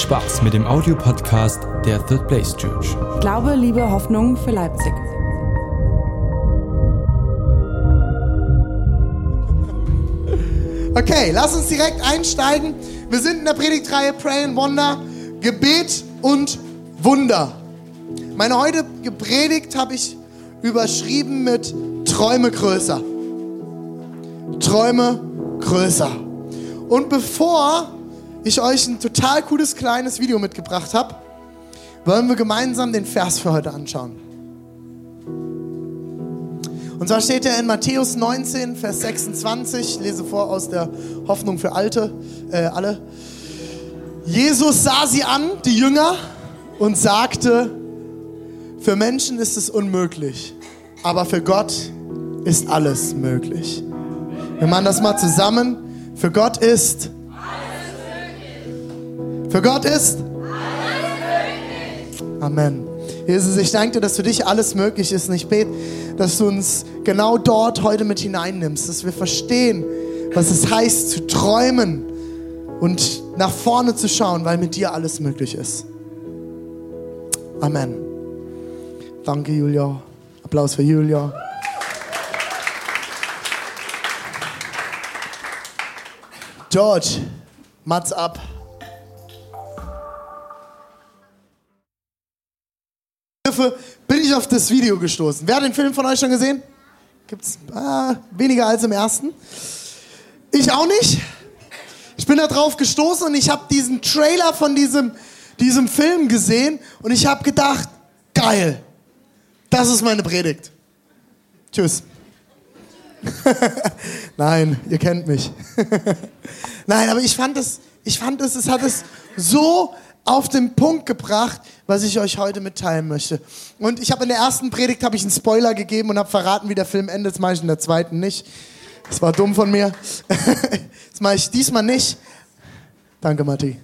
Spaß mit dem Audiopodcast der Third Place Church. Glaube, Liebe, Hoffnung für Leipzig. Okay, lass uns direkt einsteigen. Wir sind in der Predigtreihe Pray and Wonder, Gebet und Wunder. Meine heutige Predigt habe ich überschrieben mit Träume größer. Träume größer. Und bevor ich euch ein total cooles kleines Video mitgebracht habe, wollen wir gemeinsam den Vers für heute anschauen. Und zwar steht er in Matthäus 19, Vers 26. Ich lese vor aus der Hoffnung für Alte, äh, alle. Jesus sah sie an, die Jünger, und sagte, für Menschen ist es unmöglich, aber für Gott ist alles möglich. Wir machen das mal zusammen. Für Gott ist für Gott ist Amen. Jesus, ich danke dir, dass für dich alles möglich ist. Und ich bete, dass du uns genau dort heute mit hineinnimmst, dass wir verstehen, was es heißt zu träumen und nach vorne zu schauen, weil mit dir alles möglich ist. Amen. Danke, Julia. Applaus für Julia. George, Mats ab. Bin ich auf das Video gestoßen. Wer hat den Film von euch schon gesehen? Gibt's ah, weniger als im ersten. Ich auch nicht. Ich bin da drauf gestoßen und ich habe diesen Trailer von diesem, diesem Film gesehen und ich habe gedacht, geil, das ist meine Predigt. Tschüss. Nein, ihr kennt mich. Nein, aber ich fand es, ich fand es, es hat es so auf den Punkt gebracht, was ich euch heute mitteilen möchte. Und ich habe in der ersten Predigt habe ich einen Spoiler gegeben und habe verraten, wie der Film endet. Das mache ich in der zweiten nicht. Das war dumm von mir. Das mache ich diesmal nicht. Danke, Matti.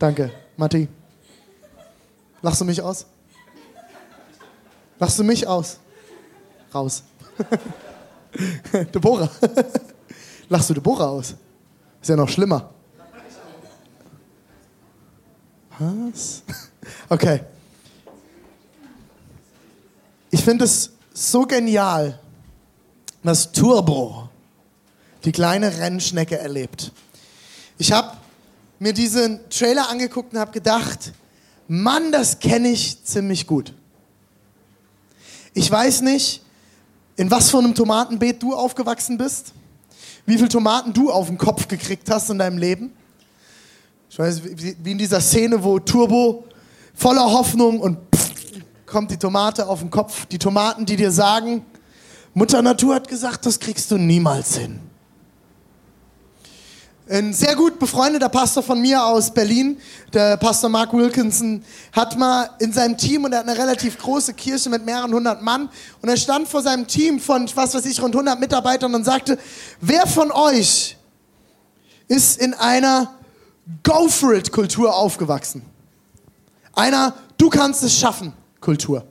Danke, Matti. Lachst du mich aus? Lachst du mich aus? Raus. Deborah. Lachst du Deborah aus? Ist ja noch schlimmer. Was? Okay. Ich finde es so genial, dass Turbo die kleine Rennschnecke erlebt. Ich habe mir diesen Trailer angeguckt und habe gedacht, Mann, das kenne ich ziemlich gut. Ich weiß nicht, in was für einem Tomatenbeet du aufgewachsen bist, wie viele Tomaten du auf den Kopf gekriegt hast in deinem Leben. Ich weiß, wie in dieser Szene, wo Turbo voller Hoffnung und pff, kommt die Tomate auf den Kopf. Die Tomaten, die dir sagen, Mutter Natur hat gesagt, das kriegst du niemals hin. Ein sehr gut befreundeter Pastor von mir aus Berlin, der Pastor Mark Wilkinson, hat mal in seinem Team, und er hat eine relativ große Kirche mit mehreren hundert Mann, und er stand vor seinem Team von, was weiß ich, rund 100 Mitarbeitern und sagte, wer von euch ist in einer Go for it Kultur aufgewachsen? Einer, du kannst es schaffen Kultur.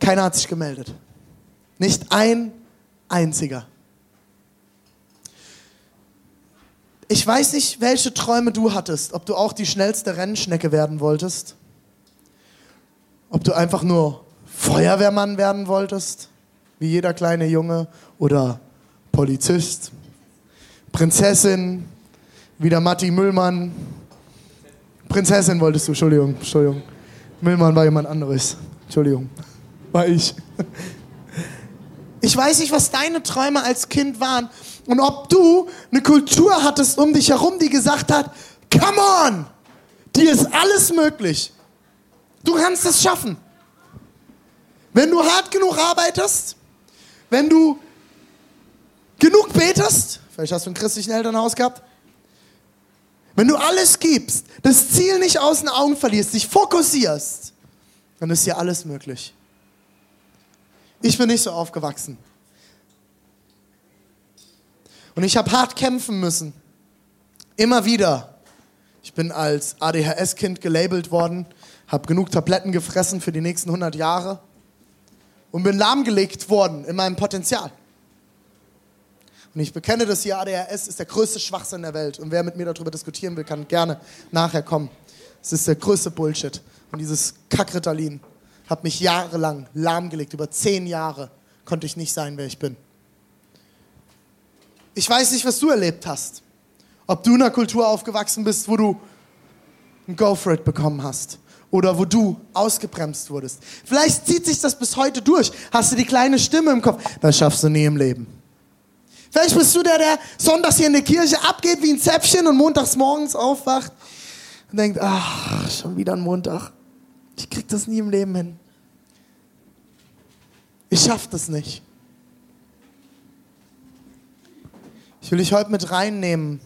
Keiner hat sich gemeldet. Nicht ein einziger. Ich weiß nicht, welche Träume du hattest, ob du auch die schnellste Rennschnecke werden wolltest, ob du einfach nur Feuerwehrmann werden wolltest, wie jeder kleine Junge, oder Polizist, Prinzessin, wie der Matti Müllmann. Prinzessin wolltest du, Entschuldigung, Entschuldigung. Müllmann war jemand anderes. Entschuldigung, war ich. Ich weiß nicht, was deine Träume als Kind waren und ob du eine Kultur hattest um dich herum, die gesagt hat, come on, dir ist alles möglich. Du kannst es schaffen. Wenn du hart genug arbeitest, wenn du genug betest, vielleicht hast du ein christlichen Elternhaus gehabt, wenn du alles gibst, das Ziel nicht aus den Augen verlierst, dich fokussierst, dann ist dir alles möglich. Ich bin nicht so aufgewachsen. Und ich habe hart kämpfen müssen. Immer wieder. Ich bin als ADHS-Kind gelabelt worden, habe genug Tabletten gefressen für die nächsten 100 Jahre und bin lahmgelegt worden in meinem Potenzial. Und ich bekenne das hier, ADHS ist der größte Schwachsinn der Welt. Und wer mit mir darüber diskutieren will, kann gerne nachher kommen. Es ist der größte Bullshit. Und dieses Kackritalin hat mich jahrelang lahmgelegt. Über zehn Jahre konnte ich nicht sein, wer ich bin. Ich weiß nicht, was du erlebt hast. Ob du in einer Kultur aufgewachsen bist, wo du ein Go for it bekommen hast. Oder wo du ausgebremst wurdest. Vielleicht zieht sich das bis heute durch. Hast du die kleine Stimme im Kopf? Das schaffst du nie im Leben. Vielleicht bist du der, der sonntags hier in der Kirche abgeht wie ein Zäpfchen und montags morgens aufwacht und denkt, ach, schon wieder ein Montag. Ich krieg das nie im Leben hin. Ich schaff das nicht. Ich will dich heute mit reinnehmen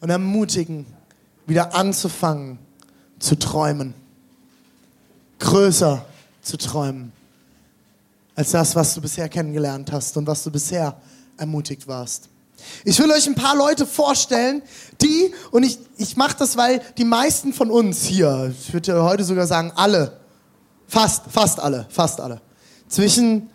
und ermutigen, wieder anzufangen zu träumen. Größer zu träumen als das, was du bisher kennengelernt hast und was du bisher ermutigt warst. Ich will euch ein paar Leute vorstellen, die, und ich, ich mache das, weil die meisten von uns hier, ich würde heute sogar sagen alle, fast, fast alle, fast alle, zwischen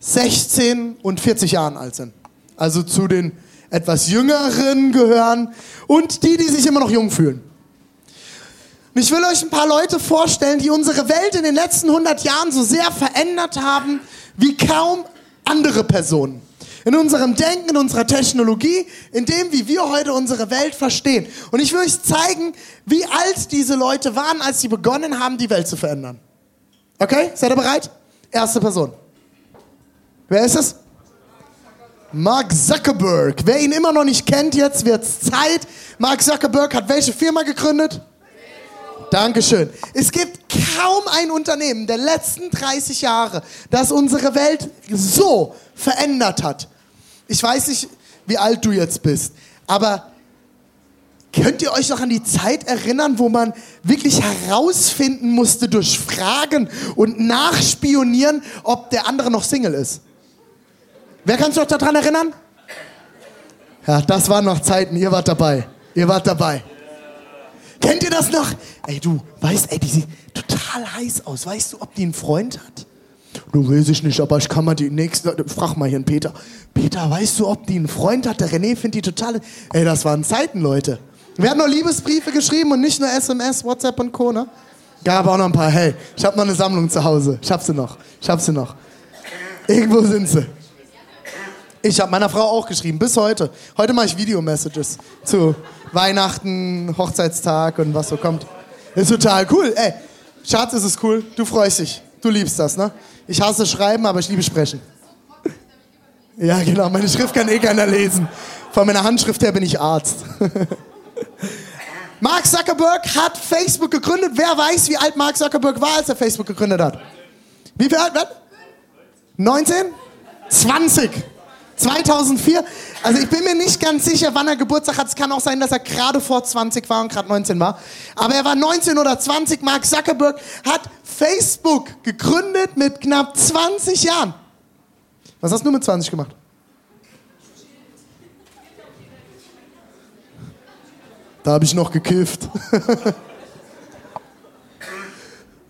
16 und 40 Jahren alt sind. Also zu den etwas Jüngeren gehören und die, die sich immer noch jung fühlen. Und ich will euch ein paar Leute vorstellen, die unsere Welt in den letzten 100 Jahren so sehr verändert haben wie kaum andere Personen in unserem Denken, in unserer Technologie, in dem, wie wir heute unsere Welt verstehen. Und ich will euch zeigen, wie alt diese Leute waren, als sie begonnen haben, die Welt zu verändern. Okay? Seid ihr bereit? Erste Person. Wer ist es? Mark Zuckerberg. Wer ihn immer noch nicht kennt, jetzt wird's Zeit. Mark Zuckerberg hat welche Firma gegründet? Dankeschön. Es gibt kaum ein Unternehmen der letzten 30 Jahre, das unsere Welt so verändert hat. Ich weiß nicht, wie alt du jetzt bist, aber könnt ihr euch noch an die Zeit erinnern, wo man wirklich herausfinden musste durch Fragen und Nachspionieren, ob der andere noch Single ist? Wer kann sich noch daran erinnern? Ja, das waren noch Zeiten, ihr wart dabei. Ihr wart dabei. Kennt ihr das noch? Ey, du weißt, ey, die sieht total heiß aus. Weißt du, ob die einen Freund hat? Du weiß ich nicht, aber ich kann mal die nächste. Frag mal hier einen Peter. Peter, weißt du, ob die einen Freund hat? Der René findet die total. Ey, das waren Zeiten, Leute. Wir haben noch Liebesbriefe geschrieben und nicht nur SMS, WhatsApp und Co. Ne? Gab auch noch ein paar. Hey, ich habe noch eine Sammlung zu Hause. Ich hab sie noch. Ich hab sie noch. Irgendwo sind sie. Ich habe meiner Frau auch geschrieben, bis heute. Heute mache ich Video-Messages zu Weihnachten, Hochzeitstag und was so kommt. Ist total cool. Ey, Schatz, ist es cool. Du freust dich. Du liebst das, ne? Ich hasse Schreiben, aber ich liebe Sprechen. Ja, genau. Meine Schrift kann eh keiner lesen. Von meiner Handschrift her bin ich Arzt. Mark Zuckerberg hat Facebook gegründet. Wer weiß, wie alt Mark Zuckerberg war, als er Facebook gegründet hat? Wie viel alt? 19? 20. 2004. Also ich bin mir nicht ganz sicher, wann er Geburtstag hat. Es kann auch sein, dass er gerade vor 20 war und gerade 19 war. Aber er war 19 oder 20. Mark Zuckerberg hat Facebook gegründet mit knapp 20 Jahren. Was hast du mit 20 gemacht? Da habe ich noch gekifft.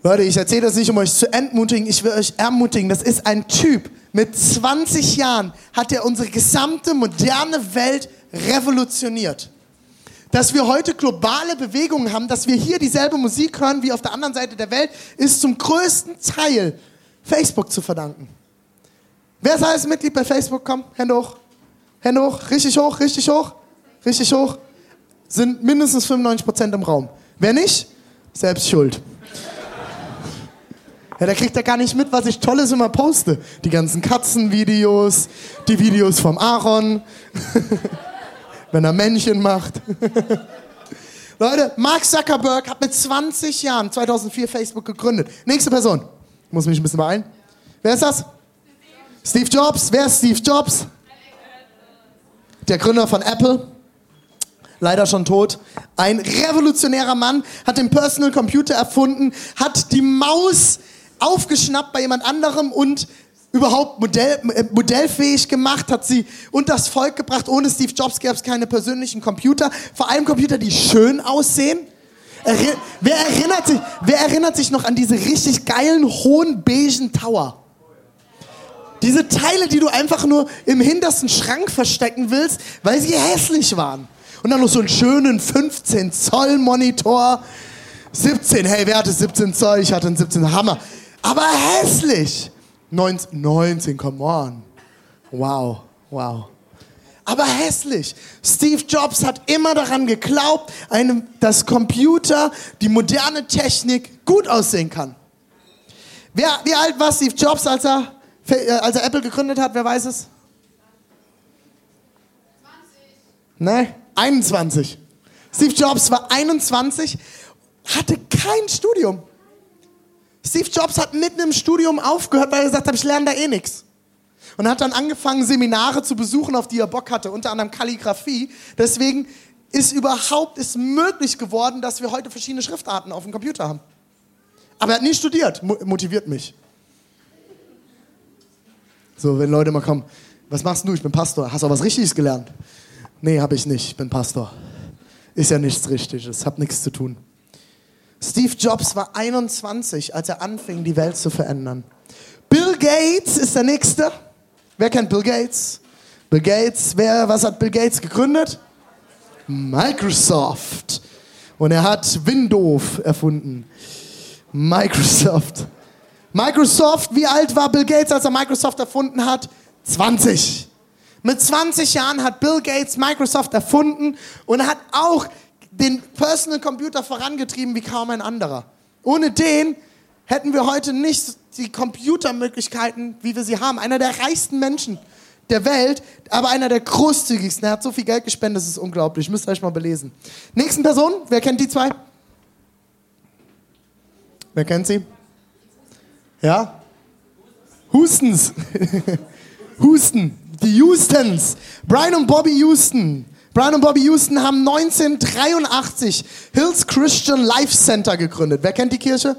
Leute, ich erzähle das nicht, um euch zu entmutigen, ich will euch ermutigen. Das ist ein Typ. Mit 20 Jahren hat er unsere gesamte moderne Welt revolutioniert. Dass wir heute globale Bewegungen haben, dass wir hier dieselbe Musik hören wie auf der anderen Seite der Welt, ist zum größten Teil Facebook zu verdanken. Wer ist alles Mitglied bei Facebook? Komm, Hände hoch. Hände hoch, richtig hoch, richtig hoch, richtig hoch. Sind mindestens 95% im Raum. Wer nicht, selbst schuld. Ja, der kriegt ja gar nicht mit, was ich Tolles immer poste. Die ganzen Katzenvideos, die Videos vom Aaron, wenn er Männchen macht. Leute, Mark Zuckerberg hat mit 20 Jahren 2004 Facebook gegründet. Nächste Person. Ich muss mich ein bisschen beeilen. Wer ist das? Steve Jobs. Wer ist Steve Jobs? Der Gründer von Apple. Leider schon tot. Ein revolutionärer Mann, hat den Personal Computer erfunden, hat die Maus aufgeschnappt bei jemand anderem und überhaupt Modell, äh, modellfähig gemacht, hat sie unter das Volk gebracht. Ohne Steve Jobs gäbe es keine persönlichen Computer. Vor allem Computer, die schön aussehen. Erri wer, erinnert sich, wer erinnert sich noch an diese richtig geilen, hohen, beigen Tower? Diese Teile, die du einfach nur im hintersten Schrank verstecken willst, weil sie hässlich waren. Und dann noch so einen schönen 15 Zoll Monitor. 17, hey, wer hatte 17 Zoll? Ich hatte einen 17 Hammer. Aber hässlich. 19, 19, come on. Wow, wow. Aber hässlich. Steve Jobs hat immer daran geglaubt, einem, dass Computer, die moderne Technik gut aussehen kann. Wer, wie alt war Steve Jobs, als er, als er Apple gegründet hat? Wer weiß es? 20. Ne, 21. Steve Jobs war 21, hatte kein Studium. Steve Jobs hat mitten im Studium aufgehört, weil er gesagt hat, ich lerne da eh nichts. Und hat dann angefangen, Seminare zu besuchen, auf die er Bock hatte, unter anderem Kalligrafie. Deswegen ist überhaupt es möglich geworden, dass wir heute verschiedene Schriftarten auf dem Computer haben. Aber er hat nie studiert, motiviert mich. So, wenn Leute mal kommen, was machst du? Ich bin Pastor. Hast du auch was Richtiges gelernt? Nee, habe ich nicht. Ich bin Pastor. Ist ja nichts Richtiges, hab nichts zu tun. Steve Jobs war 21, als er anfing, die Welt zu verändern. Bill Gates ist der Nächste. Wer kennt Bill Gates? Bill Gates, wer, was hat Bill Gates gegründet? Microsoft. Und er hat Windows erfunden. Microsoft. Microsoft, wie alt war Bill Gates, als er Microsoft erfunden hat? 20. Mit 20 Jahren hat Bill Gates Microsoft erfunden und hat auch den Personal Computer vorangetrieben wie kaum ein anderer. Ohne den hätten wir heute nicht die Computermöglichkeiten, wie wir sie haben. Einer der reichsten Menschen der Welt, aber einer der großzügigsten. Er hat so viel Geld gespendet, das ist unglaublich. Müsst ihr euch mal belesen. Nächsten Person, wer kennt die zwei? Wer kennt sie? Ja? Hustens. Houston. Die Houstons. Brian und Bobby Houston. Brian und Bobby Houston haben 1983 Hills Christian Life Center gegründet. Wer kennt die Kirche?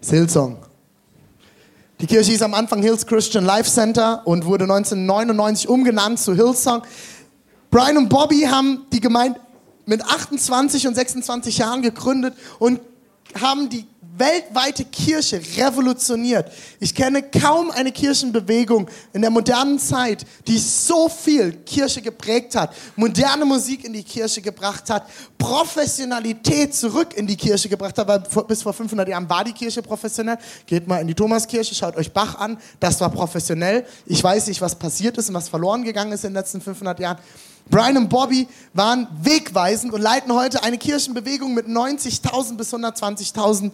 Das Hillsong. Die Kirche hieß am Anfang Hills Christian Life Center und wurde 1999 umgenannt zu Hillsong. Brian und Bobby haben die Gemeinde mit 28 und 26 Jahren gegründet und haben die weltweite Kirche revolutioniert. Ich kenne kaum eine Kirchenbewegung in der modernen Zeit, die so viel Kirche geprägt hat, moderne Musik in die Kirche gebracht hat, Professionalität zurück in die Kirche gebracht hat, weil bis vor 500 Jahren war die Kirche professionell. Geht mal in die Thomaskirche, schaut euch Bach an, das war professionell. Ich weiß nicht, was passiert ist und was verloren gegangen ist in den letzten 500 Jahren. Brian und Bobby waren wegweisend und leiten heute eine Kirchenbewegung mit 90.000 bis 120.000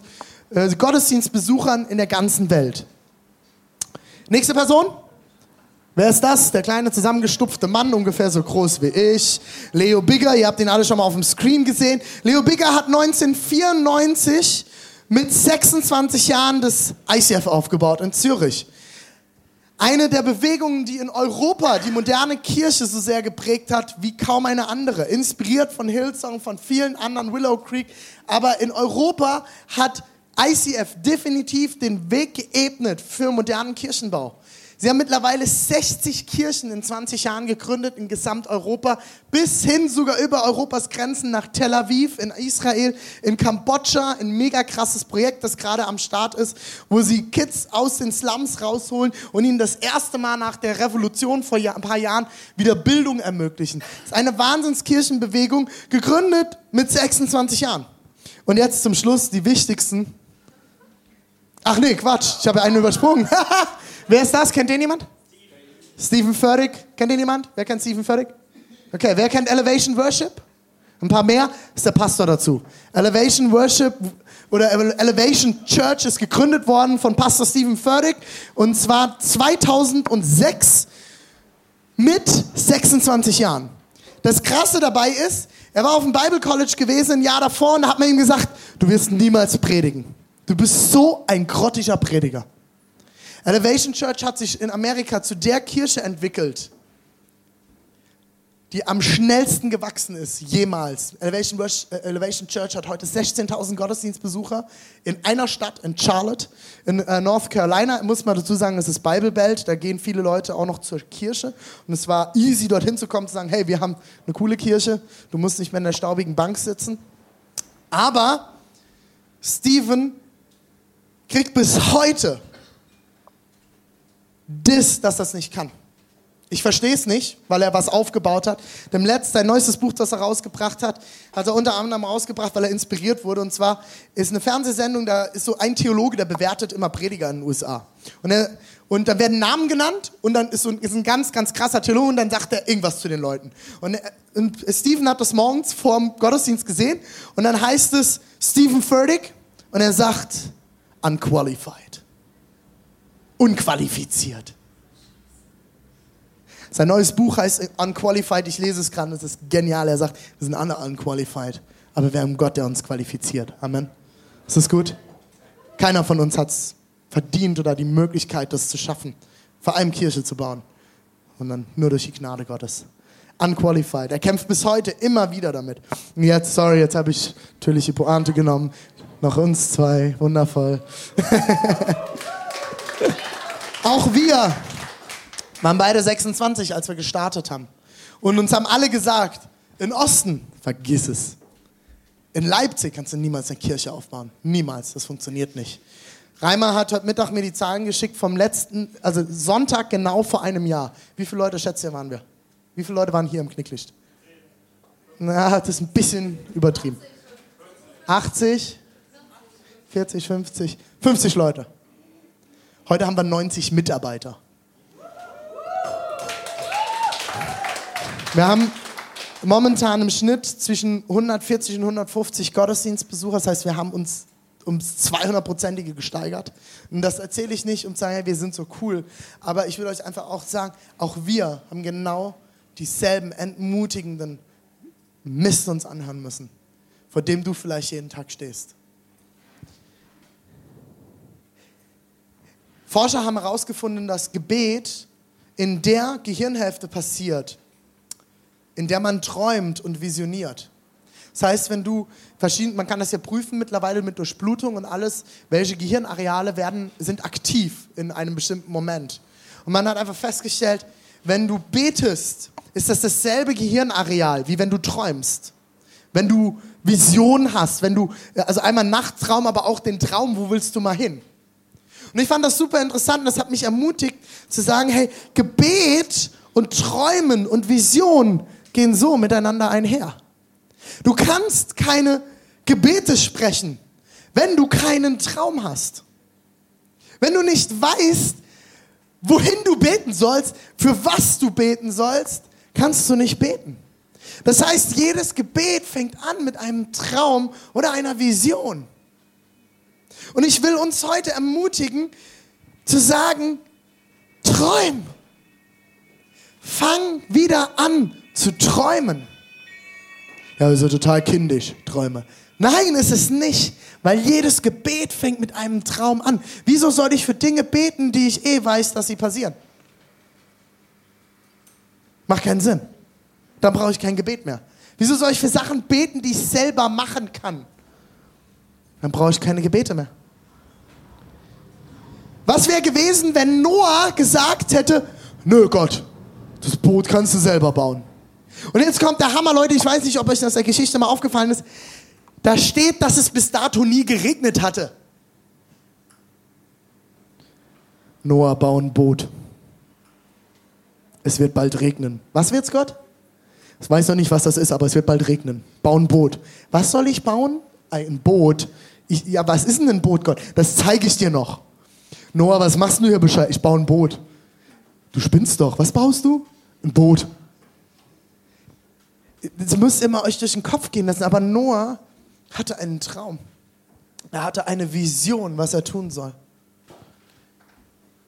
äh, Gottesdienstbesuchern in der ganzen Welt. Nächste Person. Wer ist das? Der kleine zusammengestupfte Mann, ungefähr so groß wie ich. Leo Bigger, ihr habt ihn alle schon mal auf dem Screen gesehen. Leo Bigger hat 1994 mit 26 Jahren das ICF aufgebaut in Zürich. Eine der Bewegungen, die in Europa die moderne Kirche so sehr geprägt hat wie kaum eine andere. Inspiriert von Hillsong, von vielen anderen, Willow Creek. Aber in Europa hat ICF definitiv den Weg geebnet für modernen Kirchenbau. Sie haben mittlerweile 60 Kirchen in 20 Jahren gegründet in Gesamteuropa, bis hin sogar über Europas Grenzen nach Tel Aviv, in Israel, in Kambodscha. Ein mega krasses Projekt, das gerade am Start ist, wo sie Kids aus den Slums rausholen und ihnen das erste Mal nach der Revolution vor ein paar Jahren wieder Bildung ermöglichen. Das ist eine Wahnsinnskirchenbewegung, gegründet mit 26 Jahren. Und jetzt zum Schluss die wichtigsten. Ach nee, Quatsch, ich habe einen übersprungen. Wer ist das? Kennt den jemand? Stephen Furtick. Kennt den jemand? Wer kennt Stephen Furtick? Okay, wer kennt Elevation Worship? Ein paar mehr? Ist der Pastor dazu. Elevation Worship oder Elevation Church ist gegründet worden von Pastor Stephen Furtick und zwar 2006 mit 26 Jahren. Das Krasse dabei ist, er war auf dem Bible College gewesen ein Jahr davor und da hat man ihm gesagt, du wirst niemals predigen. Du bist so ein grottiger Prediger. Elevation Church hat sich in Amerika zu der Kirche entwickelt, die am schnellsten gewachsen ist jemals. Elevation, äh, Elevation Church hat heute 16.000 Gottesdienstbesucher in einer Stadt, in Charlotte, in äh, North Carolina. Muss man dazu sagen, es ist Bible Belt, da gehen viele Leute auch noch zur Kirche. Und es war easy, dorthin zu kommen, zu sagen, hey, wir haben eine coole Kirche, du musst nicht mehr in der staubigen Bank sitzen. Aber Stephen kriegt bis heute disst, dass das nicht kann. Ich verstehe es nicht, weil er was aufgebaut hat. Dem letzten, sein neuestes Buch, das er rausgebracht hat, hat er unter anderem rausgebracht, weil er inspiriert wurde. Und zwar ist eine Fernsehsendung, da ist so ein Theologe, der bewertet immer Prediger in den USA. Und, er, und dann werden Namen genannt und dann ist, so ein, ist ein ganz, ganz krasser Theologe und dann sagt er irgendwas zu den Leuten. Und, er, und Stephen hat das morgens vor dem Gottesdienst gesehen und dann heißt es Stephen Furtick und er sagt unqualified. Unqualifiziert. Sein neues Buch heißt Unqualified. Ich lese es gerade, es ist genial. Er sagt, wir sind alle unqualified, aber wir haben Gott, der uns qualifiziert. Amen. Ist das gut? Keiner von uns hat es verdient oder die Möglichkeit, das zu schaffen, vor allem Kirche zu bauen, sondern nur durch die Gnade Gottes. Unqualified. Er kämpft bis heute immer wieder damit. Und jetzt, sorry, jetzt habe ich natürlich die Pointe genommen. Noch uns zwei, wundervoll. Auch wir waren beide 26, als wir gestartet haben. Und uns haben alle gesagt, in Osten, vergiss es. In Leipzig kannst du niemals eine Kirche aufbauen. Niemals, das funktioniert nicht. Reimer hat heute Mittag mir die Zahlen geschickt vom letzten, also Sonntag genau vor einem Jahr. Wie viele Leute, schätzt ihr, waren wir? Wie viele Leute waren hier im Knicklicht? Na, das ist ein bisschen übertrieben. 80, 40, 50, 50 Leute. Heute haben wir 90 Mitarbeiter. Wir haben momentan im Schnitt zwischen 140 und 150 Gottesdienstbesucher. Das heißt, wir haben uns ums 200-prozentige gesteigert. Und das erzähle ich nicht, um zu sagen, hey, wir sind so cool. Aber ich will euch einfach auch sagen, auch wir haben genau dieselben entmutigenden Mist uns anhören müssen, vor dem du vielleicht jeden Tag stehst. Forscher haben herausgefunden, dass Gebet in der Gehirnhälfte passiert, in der man träumt und visioniert. Das heißt, wenn du verschieden, man kann das ja prüfen mittlerweile mit Durchblutung und alles, welche Gehirnareale werden, sind aktiv in einem bestimmten Moment. Und man hat einfach festgestellt, wenn du betest, ist das dasselbe Gehirnareal, wie wenn du träumst. Wenn du Vision hast, wenn du, also einmal Nachttraum, aber auch den Traum, wo willst du mal hin? Und ich fand das super interessant und das hat mich ermutigt zu sagen, hey, Gebet und Träumen und Vision gehen so miteinander einher. Du kannst keine Gebete sprechen, wenn du keinen Traum hast. Wenn du nicht weißt, wohin du beten sollst, für was du beten sollst, kannst du nicht beten. Das heißt, jedes Gebet fängt an mit einem Traum oder einer Vision. Und ich will uns heute ermutigen, zu sagen, träum. Fang wieder an zu träumen. Ja, also total kindisch, Träume. Nein, ist es nicht, weil jedes Gebet fängt mit einem Traum an. Wieso soll ich für Dinge beten, die ich eh weiß, dass sie passieren? Macht keinen Sinn. Dann brauche ich kein Gebet mehr. Wieso soll ich für Sachen beten, die ich selber machen kann? Dann brauche ich keine Gebete mehr. Was wäre gewesen, wenn Noah gesagt hätte, nö Gott, das Boot kannst du selber bauen. Und jetzt kommt der Hammer, Leute. Ich weiß nicht, ob euch das der Geschichte mal aufgefallen ist. Da steht, dass es bis dato nie geregnet hatte. Noah, bau ein Boot. Es wird bald regnen. Was wird's, Gott? Ich weiß noch nicht, was das ist, aber es wird bald regnen. Bau ein Boot. Was soll ich bauen? Ein Boot. Ich, ja, was ist denn ein Boot, Gott? Das zeige ich dir noch. Noah, was machst du hier Bescheid? Ich baue ein Boot. Du spinnst doch. Was baust du? Ein Boot das müsst mal euch durch den Kopf gehen lassen. Aber Noah hatte einen Traum. Er hatte eine Vision, was er tun soll.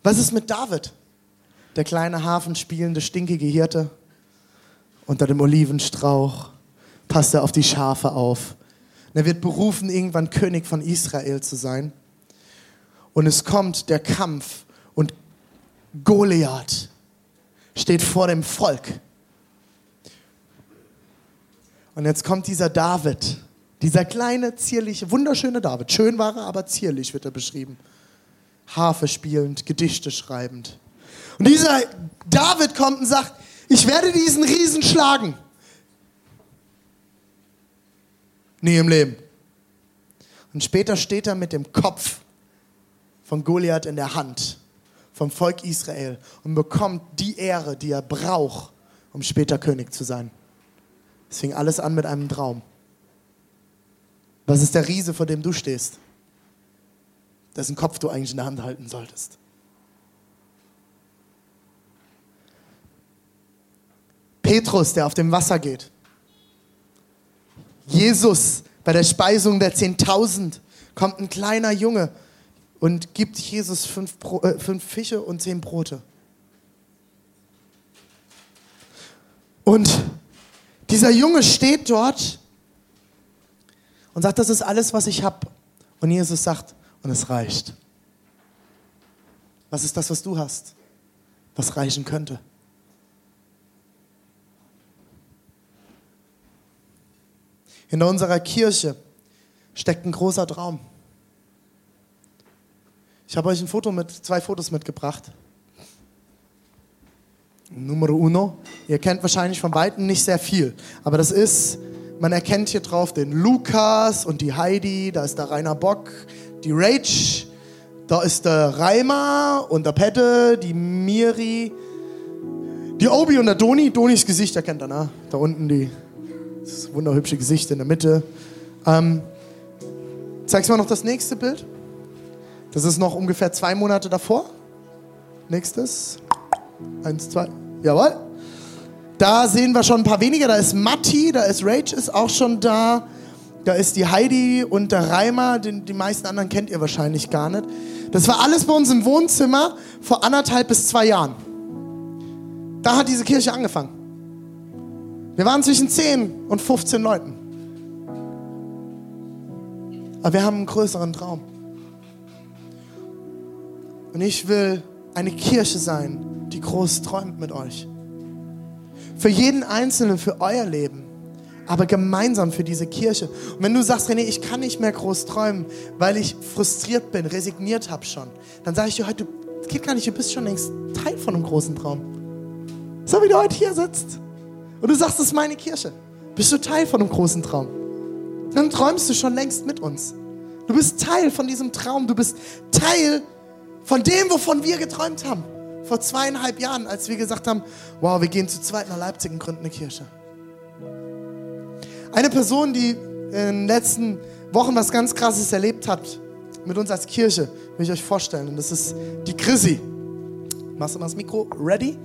Was ist mit David? Der kleine hafenspielende, stinkige Hirte unter dem Olivenstrauch passt er auf die Schafe auf. Und er wird berufen, irgendwann König von Israel zu sein. Und es kommt der Kampf und Goliath steht vor dem Volk. Und jetzt kommt dieser David, dieser kleine, zierliche, wunderschöne David. Schön war er, aber zierlich wird er beschrieben. Harfe spielend, Gedichte schreibend. Und dieser David kommt und sagt, ich werde diesen Riesen schlagen. Nie im Leben. Und später steht er mit dem Kopf von Goliath in der Hand vom Volk Israel und bekommt die Ehre, die er braucht, um später König zu sein. Es fing alles an mit einem Traum. Was ist der Riese, vor dem du stehst? Dessen Kopf du eigentlich in der Hand halten solltest. Petrus, der auf dem Wasser geht. Jesus bei der Speisung der Zehntausend kommt ein kleiner Junge und gibt Jesus fünf, Bro äh, fünf Fische und zehn Brote. Und dieser Junge steht dort und sagt, das ist alles, was ich habe. Und Jesus sagt, und es reicht. Was ist das, was du hast, was reichen könnte? Hinter unserer Kirche steckt ein großer Traum. Ich habe euch ein Foto mit, zwei Fotos mitgebracht. Numero uno. Ihr kennt wahrscheinlich von Weitem nicht sehr viel, aber das ist, man erkennt hier drauf den Lukas und die Heidi, da ist der Rainer Bock, die Rach, da ist der Reimer und der Pette, die Miri, die Obi und der Doni. Donis Gesicht erkennt er, ne? Da unten die, das wunderhübsche Gesicht in der Mitte. Ähm, zeigst du mal noch das nächste Bild? Das ist noch ungefähr zwei Monate davor. Nächstes. Eins, zwei. Jawohl. Da sehen wir schon ein paar weniger. Da ist Matti, da ist Rach ist auch schon da. Da ist die Heidi und der Reimer. Den, die meisten anderen kennt ihr wahrscheinlich gar nicht. Das war alles bei uns im Wohnzimmer vor anderthalb bis zwei Jahren. Da hat diese Kirche angefangen. Wir waren zwischen 10 und 15 Leuten. Aber wir haben einen größeren Traum. Und ich will eine Kirche sein, die groß träumt mit euch. Für jeden Einzelnen, für euer Leben, aber gemeinsam für diese Kirche. Und wenn du sagst, René, ich kann nicht mehr groß träumen, weil ich frustriert bin, resigniert habe schon, dann sage ich dir heute, es geht gar nicht, du bist schon längst Teil von einem großen Traum. So wie du heute hier sitzt. Und du sagst, das ist meine Kirche. Bist du Teil von einem großen Traum. Dann träumst du schon längst mit uns. Du bist Teil von diesem Traum. Du bist Teil von dem, wovon wir geträumt haben. Vor zweieinhalb Jahren, als wir gesagt haben, wow, wir gehen zu zweit nach Leipzig und gründen eine Kirche. Eine Person, die in den letzten Wochen was ganz Krasses erlebt hat, mit uns als Kirche, will ich euch vorstellen. Und das ist die Chrissy. Machst du mal das Mikro ready?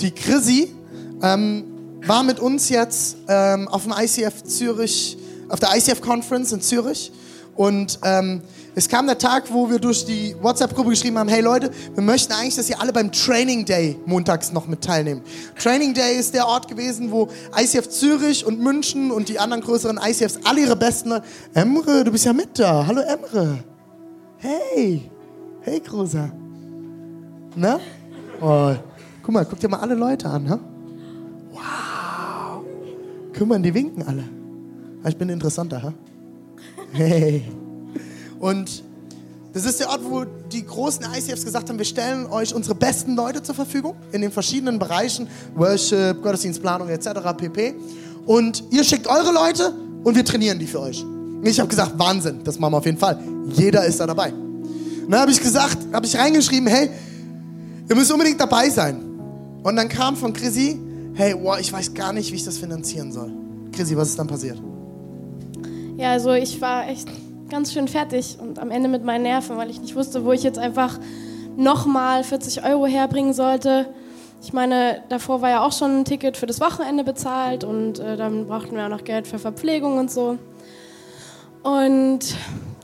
Die Chrissy ähm, war mit uns jetzt ähm, auf dem ICF Zürich, auf der ICF Conference in Zürich. Und ähm, es kam der Tag, wo wir durch die WhatsApp-Gruppe geschrieben haben, hey Leute, wir möchten eigentlich, dass ihr alle beim Training Day montags noch mit teilnehmt. Training Day ist der Ort gewesen, wo ICF Zürich und München und die anderen größeren ICFs alle ihre besten... Emre, du bist ja mit da. Hallo Emre. Hey. Hey, Großer. Na? Oh, guck mal, guck dir mal alle Leute an, ha? Wow. Mal, die winken alle. Ich bin interessanter, ha? Hey. Und das ist der Ort, wo die großen ICFs gesagt haben, wir stellen euch unsere besten Leute zur Verfügung in den verschiedenen Bereichen, Worship, Gottesdienstplanung etc. pp. Und ihr schickt eure Leute und wir trainieren die für euch. Und ich habe gesagt, Wahnsinn, das machen wir auf jeden Fall. Jeder ist da dabei. Und dann habe ich gesagt, habe ich reingeschrieben, hey, ihr müsst unbedingt dabei sein. Und dann kam von Chrissy, hey, wow, ich weiß gar nicht, wie ich das finanzieren soll. Chrissy, was ist dann passiert? Ja, also ich war echt ganz schön fertig und am Ende mit meinen Nerven, weil ich nicht wusste, wo ich jetzt einfach nochmal 40 Euro herbringen sollte. Ich meine, davor war ja auch schon ein Ticket für das Wochenende bezahlt und äh, dann brauchten wir auch noch Geld für Verpflegung und so. Und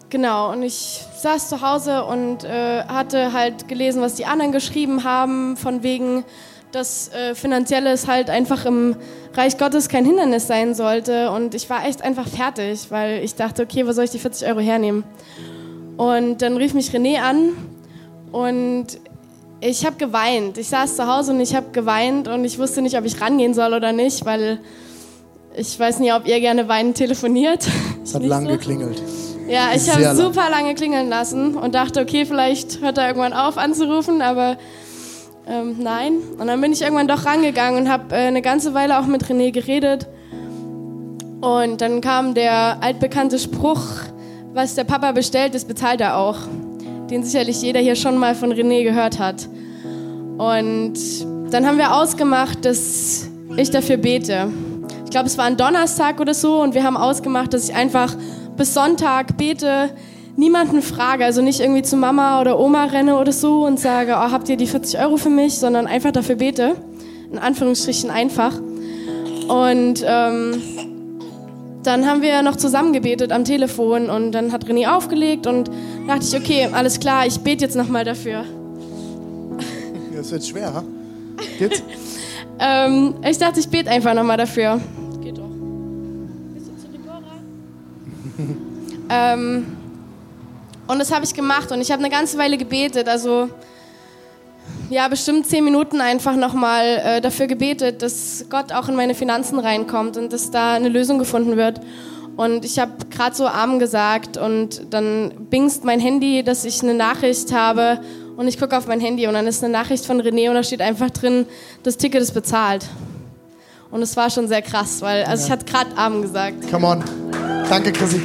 genau, und ich saß zu Hause und äh, hatte halt gelesen, was die anderen geschrieben haben, von wegen, dass äh, finanzielles halt einfach im Reich Gottes kein Hindernis sein sollte. Und ich war echt einfach fertig, weil ich dachte, okay, wo soll ich die 40 Euro hernehmen? Und dann rief mich René an und ich habe geweint. Ich saß zu Hause und ich habe geweint und ich wusste nicht, ob ich rangehen soll oder nicht, weil ich weiß nicht, ob ihr gerne weinend telefoniert. Es hat lang so. geklingelt. Ja, ich habe super lange klingeln lassen und dachte, okay, vielleicht hört er irgendwann auf anzurufen, aber ähm, nein. Und dann bin ich irgendwann doch rangegangen und habe äh, eine ganze Weile auch mit René geredet. Und dann kam der altbekannte Spruch, was der Papa bestellt, das bezahlt er auch. Den sicherlich jeder hier schon mal von René gehört hat. Und dann haben wir ausgemacht, dass ich dafür bete. Ich glaube, es war ein Donnerstag oder so und wir haben ausgemacht, dass ich einfach bis Sonntag bete, niemanden frage, also nicht irgendwie zu Mama oder Oma renne oder so und sage, oh, habt ihr die 40 Euro für mich, sondern einfach dafür bete. In Anführungsstrichen einfach. Und ähm, dann haben wir noch zusammen gebetet am Telefon und dann hat René aufgelegt und dachte ich, okay, alles klar, ich bete jetzt nochmal dafür. Das wird schwer, ha? Geht's? Ähm, ich dachte, ich bete einfach nochmal dafür. Geht doch. Bist du zu Deborah? ähm, und das habe ich gemacht und ich habe eine ganze Weile gebetet, also ja, bestimmt zehn Minuten einfach nochmal äh, dafür gebetet, dass Gott auch in meine Finanzen reinkommt und dass da eine Lösung gefunden wird. Und ich habe gerade so Amen gesagt und dann bingst mein Handy, dass ich eine Nachricht habe und ich gucke auf mein Handy und dann ist eine Nachricht von René und da steht einfach drin, das Ticket ist bezahlt. Und es war schon sehr krass, weil also ja. ich hatte gerade Amen gesagt. Come on. Danke, Chrissy.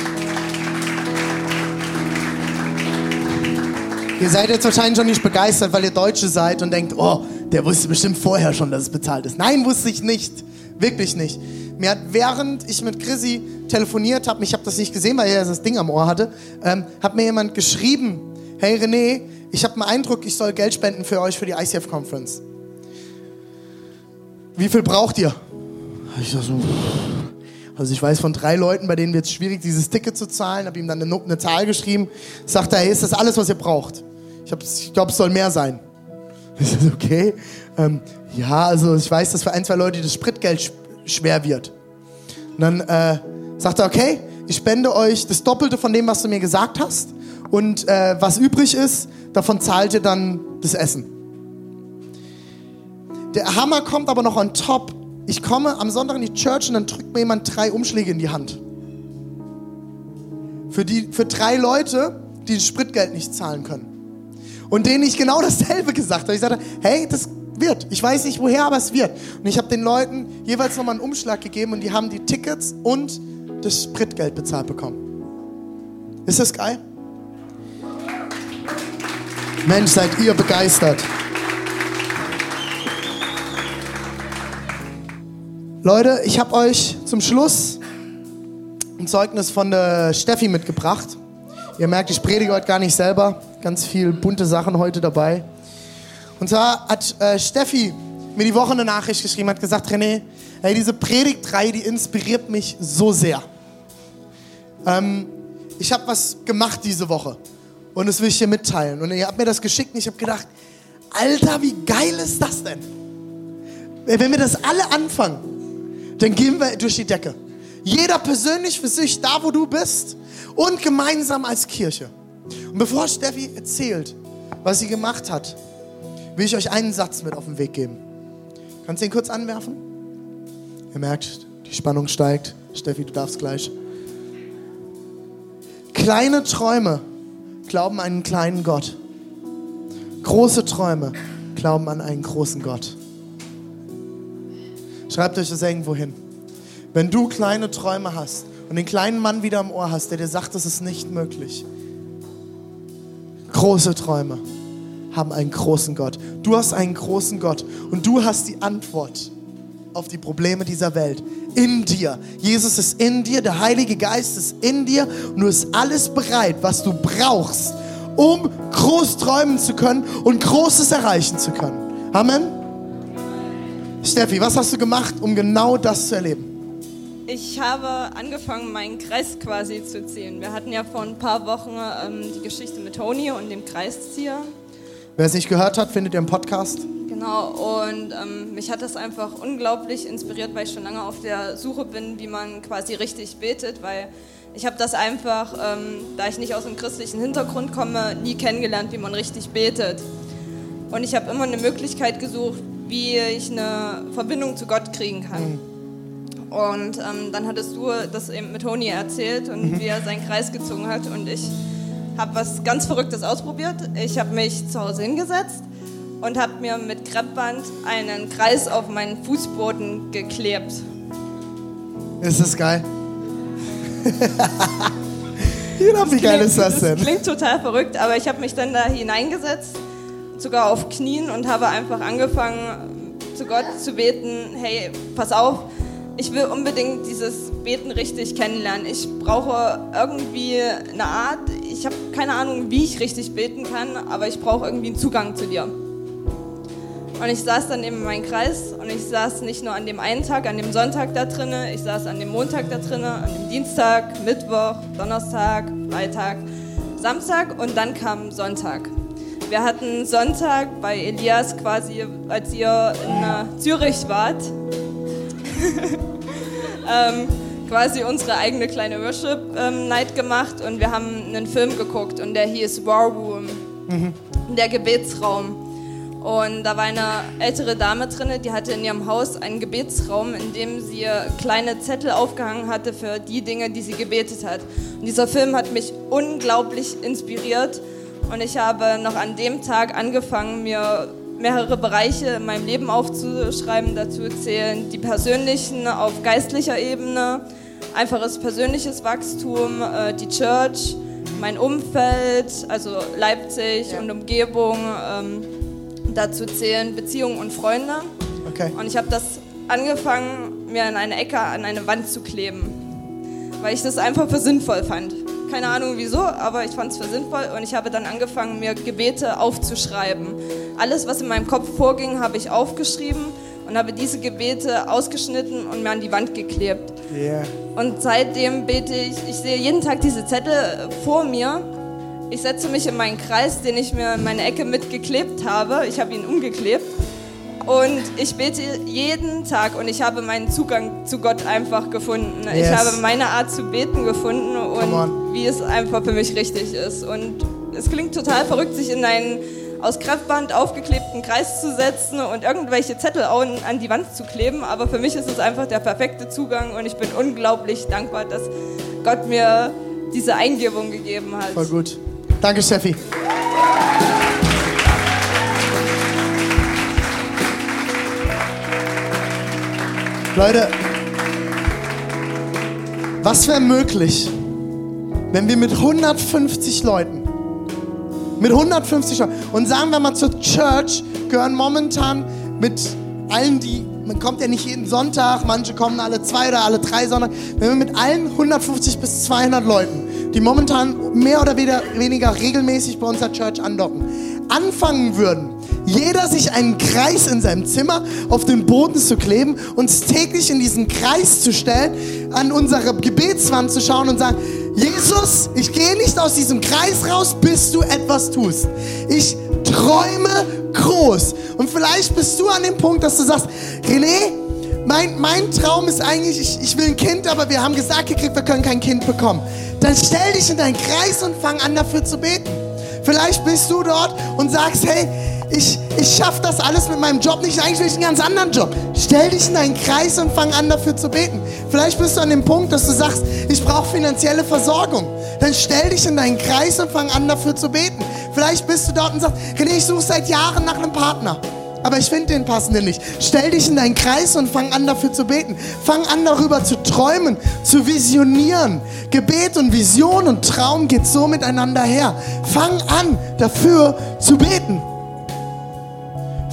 Ihr seid jetzt wahrscheinlich schon nicht begeistert, weil ihr Deutsche seid und denkt, oh, der wusste bestimmt vorher schon, dass es bezahlt ist. Nein, wusste ich nicht. Wirklich nicht. Mir hat, während ich mit Chrissy telefoniert habe, ich habe das nicht gesehen, weil er das Ding am Ohr hatte, ähm, hat mir jemand geschrieben, hey René, ich habe einen Eindruck, ich soll Geld spenden für euch für die ICF Conference. Wie viel braucht ihr? Ich sag so, also ich weiß von drei Leuten, bei denen wird es schwierig, dieses Ticket zu zahlen. Habe ihm dann eine, eine, Zahl geschrieben. Sagt er, hey, ist das alles, was ihr braucht? Ich, ich glaube, es soll mehr sein. Ich sage, okay. Ähm, ja, also ich weiß, dass für ein, zwei Leute das Spritgeld schwer wird. Und dann äh, sagt er, okay, ich spende euch das Doppelte von dem, was du mir gesagt hast. Und äh, was übrig ist, davon zahlt ihr dann das Essen. Der Hammer kommt aber noch on top ich komme am Sonntag in die Church und dann drückt mir jemand drei Umschläge in die Hand. Für, die, für drei Leute, die das Spritgeld nicht zahlen können. Und denen ich genau dasselbe gesagt habe. Ich sagte, hey, das wird. Ich weiß nicht woher, aber es wird. Und ich habe den Leuten jeweils nochmal einen Umschlag gegeben und die haben die Tickets und das Spritgeld bezahlt bekommen. Ist das geil? Mensch, seid ihr begeistert. Leute, ich habe euch zum Schluss ein Zeugnis von der Steffi mitgebracht. Ihr merkt, ich predige heute gar nicht selber. Ganz viel bunte Sachen heute dabei. Und zwar hat äh, Steffi mir die Woche eine Nachricht geschrieben, hat gesagt, René, hey, diese Predigtreihe, die inspiriert mich so sehr. Ähm, ich habe was gemacht diese Woche und das will ich dir mitteilen. Und ihr habt mir das geschickt und ich habe gedacht, Alter, wie geil ist das denn? Wenn wir das alle anfangen, dann gehen wir durch die Decke. Jeder persönlich für sich, da wo du bist und gemeinsam als Kirche. Und bevor Steffi erzählt, was sie gemacht hat, will ich euch einen Satz mit auf den Weg geben. Kannst du ihn kurz anwerfen? Ihr merkt, die Spannung steigt. Steffi, du darfst gleich. Kleine Träume glauben an einen kleinen Gott. Große Träume glauben an einen großen Gott. Schreibt euch das irgendwo hin. Wenn du kleine Träume hast und den kleinen Mann wieder am Ohr hast, der dir sagt, das ist nicht möglich. Große Träume haben einen großen Gott. Du hast einen großen Gott und du hast die Antwort auf die Probleme dieser Welt in dir. Jesus ist in dir, der Heilige Geist ist in dir und du hast alles bereit, was du brauchst, um groß träumen zu können und Großes erreichen zu können. Amen. Steffi, was hast du gemacht, um genau das zu erleben? Ich habe angefangen, meinen Kreis quasi zu ziehen. Wir hatten ja vor ein paar Wochen ähm, die Geschichte mit Toni und dem Kreiszieher. Wer es nicht gehört hat, findet ihr im Podcast. Genau, und ähm, mich hat das einfach unglaublich inspiriert, weil ich schon lange auf der Suche bin, wie man quasi richtig betet, weil ich habe das einfach, ähm, da ich nicht aus einem christlichen Hintergrund komme, nie kennengelernt, wie man richtig betet. Und ich habe immer eine Möglichkeit gesucht, wie ich eine Verbindung zu Gott kriegen kann. Mhm. Und ähm, dann hattest du das eben mit Toni erzählt und mhm. wie er seinen Kreis gezogen hat. Und ich habe was ganz Verrücktes ausprobiert. Ich habe mich zu Hause hingesetzt und habe mir mit Kreppband einen Kreis auf meinen Fußboden geklebt. Ist das geil? wie geil ist das denn? Das klingt total verrückt, aber ich habe mich dann da hineingesetzt sogar auf Knien und habe einfach angefangen, zu Gott zu beten, hey, pass auf, ich will unbedingt dieses Beten richtig kennenlernen. Ich brauche irgendwie eine Art, ich habe keine Ahnung, wie ich richtig beten kann, aber ich brauche irgendwie einen Zugang zu dir. Und ich saß dann eben in meinem Kreis und ich saß nicht nur an dem einen Tag, an dem Sonntag da drinnen, ich saß an dem Montag da drinnen, an dem Dienstag, Mittwoch, Donnerstag, Freitag, Samstag und dann kam Sonntag. Wir hatten Sonntag bei Elias quasi, als ihr in äh, Zürich wart, ähm, quasi unsere eigene kleine Worship-Night ähm, gemacht und wir haben einen Film geguckt und der hieß War Room, mhm. der Gebetsraum. Und da war eine ältere Dame drin, die hatte in ihrem Haus einen Gebetsraum, in dem sie kleine Zettel aufgehangen hatte für die Dinge, die sie gebetet hat. Und dieser Film hat mich unglaublich inspiriert und ich habe noch an dem Tag angefangen, mir mehrere Bereiche in meinem Leben aufzuschreiben. Dazu zählen die persönlichen auf geistlicher Ebene, einfaches persönliches Wachstum, äh, die Church, mein Umfeld, also Leipzig ja. und Umgebung. Ähm, dazu zählen Beziehungen und Freunde. Okay. Und ich habe das angefangen, mir an eine Ecke, an eine Wand zu kleben, weil ich das einfach für sinnvoll fand. Keine Ahnung wieso, aber ich fand es für sinnvoll und ich habe dann angefangen, mir Gebete aufzuschreiben. Alles, was in meinem Kopf vorging, habe ich aufgeschrieben und habe diese Gebete ausgeschnitten und mir an die Wand geklebt. Yeah. Und seitdem bete ich, ich sehe jeden Tag diese Zettel vor mir. Ich setze mich in meinen Kreis, den ich mir in meine Ecke mitgeklebt habe. Ich habe ihn umgeklebt und ich bete jeden Tag und ich habe meinen Zugang zu Gott einfach gefunden. Yes. Ich habe meine Art zu beten gefunden und wie es einfach für mich richtig ist. Und es klingt total verrückt, sich in einen aus Kraftband aufgeklebten Kreis zu setzen und irgendwelche Zettel an die Wand zu kleben. Aber für mich ist es einfach der perfekte Zugang und ich bin unglaublich dankbar, dass Gott mir diese Eingebung gegeben hat. Voll gut. Danke, Steffi. Leute, was wäre möglich, wenn wir mit 150 Leuten, mit 150 Leuten, und sagen wir mal zur Church, gehören momentan mit allen, die, man kommt ja nicht jeden Sonntag, manche kommen alle zwei oder alle drei Sonntage, wenn wir mit allen 150 bis 200 Leuten, die momentan mehr oder weniger regelmäßig bei unserer Church andocken, anfangen würden, jeder sich einen Kreis in seinem Zimmer auf den Boden zu kleben, uns täglich in diesen Kreis zu stellen, an unsere Gebetswand zu schauen und sagen, Jesus, ich gehe nicht aus diesem Kreis raus, bis du etwas tust. Ich träume groß. Und vielleicht bist du an dem Punkt, dass du sagst, René, mein, mein Traum ist eigentlich, ich, ich will ein Kind, aber wir haben gesagt gekriegt, wir können kein Kind bekommen. Dann stell dich in deinen Kreis und fang an dafür zu beten. Vielleicht bist du dort und sagst, hey, ich, ich schaffe das alles mit meinem Job nicht, eigentlich will ich einen ganz anderen Job. Stell dich in einen Kreis und fang an dafür zu beten. Vielleicht bist du an dem Punkt, dass du sagst, ich brauche finanzielle Versorgung. Dann stell dich in deinen Kreis und fang an dafür zu beten. Vielleicht bist du dort und sagst, René, ich suche seit Jahren nach einem Partner aber ich finde den passenden nicht. Stell dich in deinen Kreis und fang an dafür zu beten. Fang an darüber zu träumen, zu visionieren. Gebet und Vision und Traum geht so miteinander her. Fang an dafür zu beten.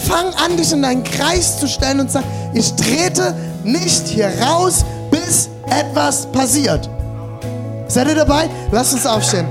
Fang an, dich in deinen Kreis zu stellen und sagen, ich trete nicht hier raus, bis etwas passiert. Seid ihr dabei? Lasst uns aufstehen.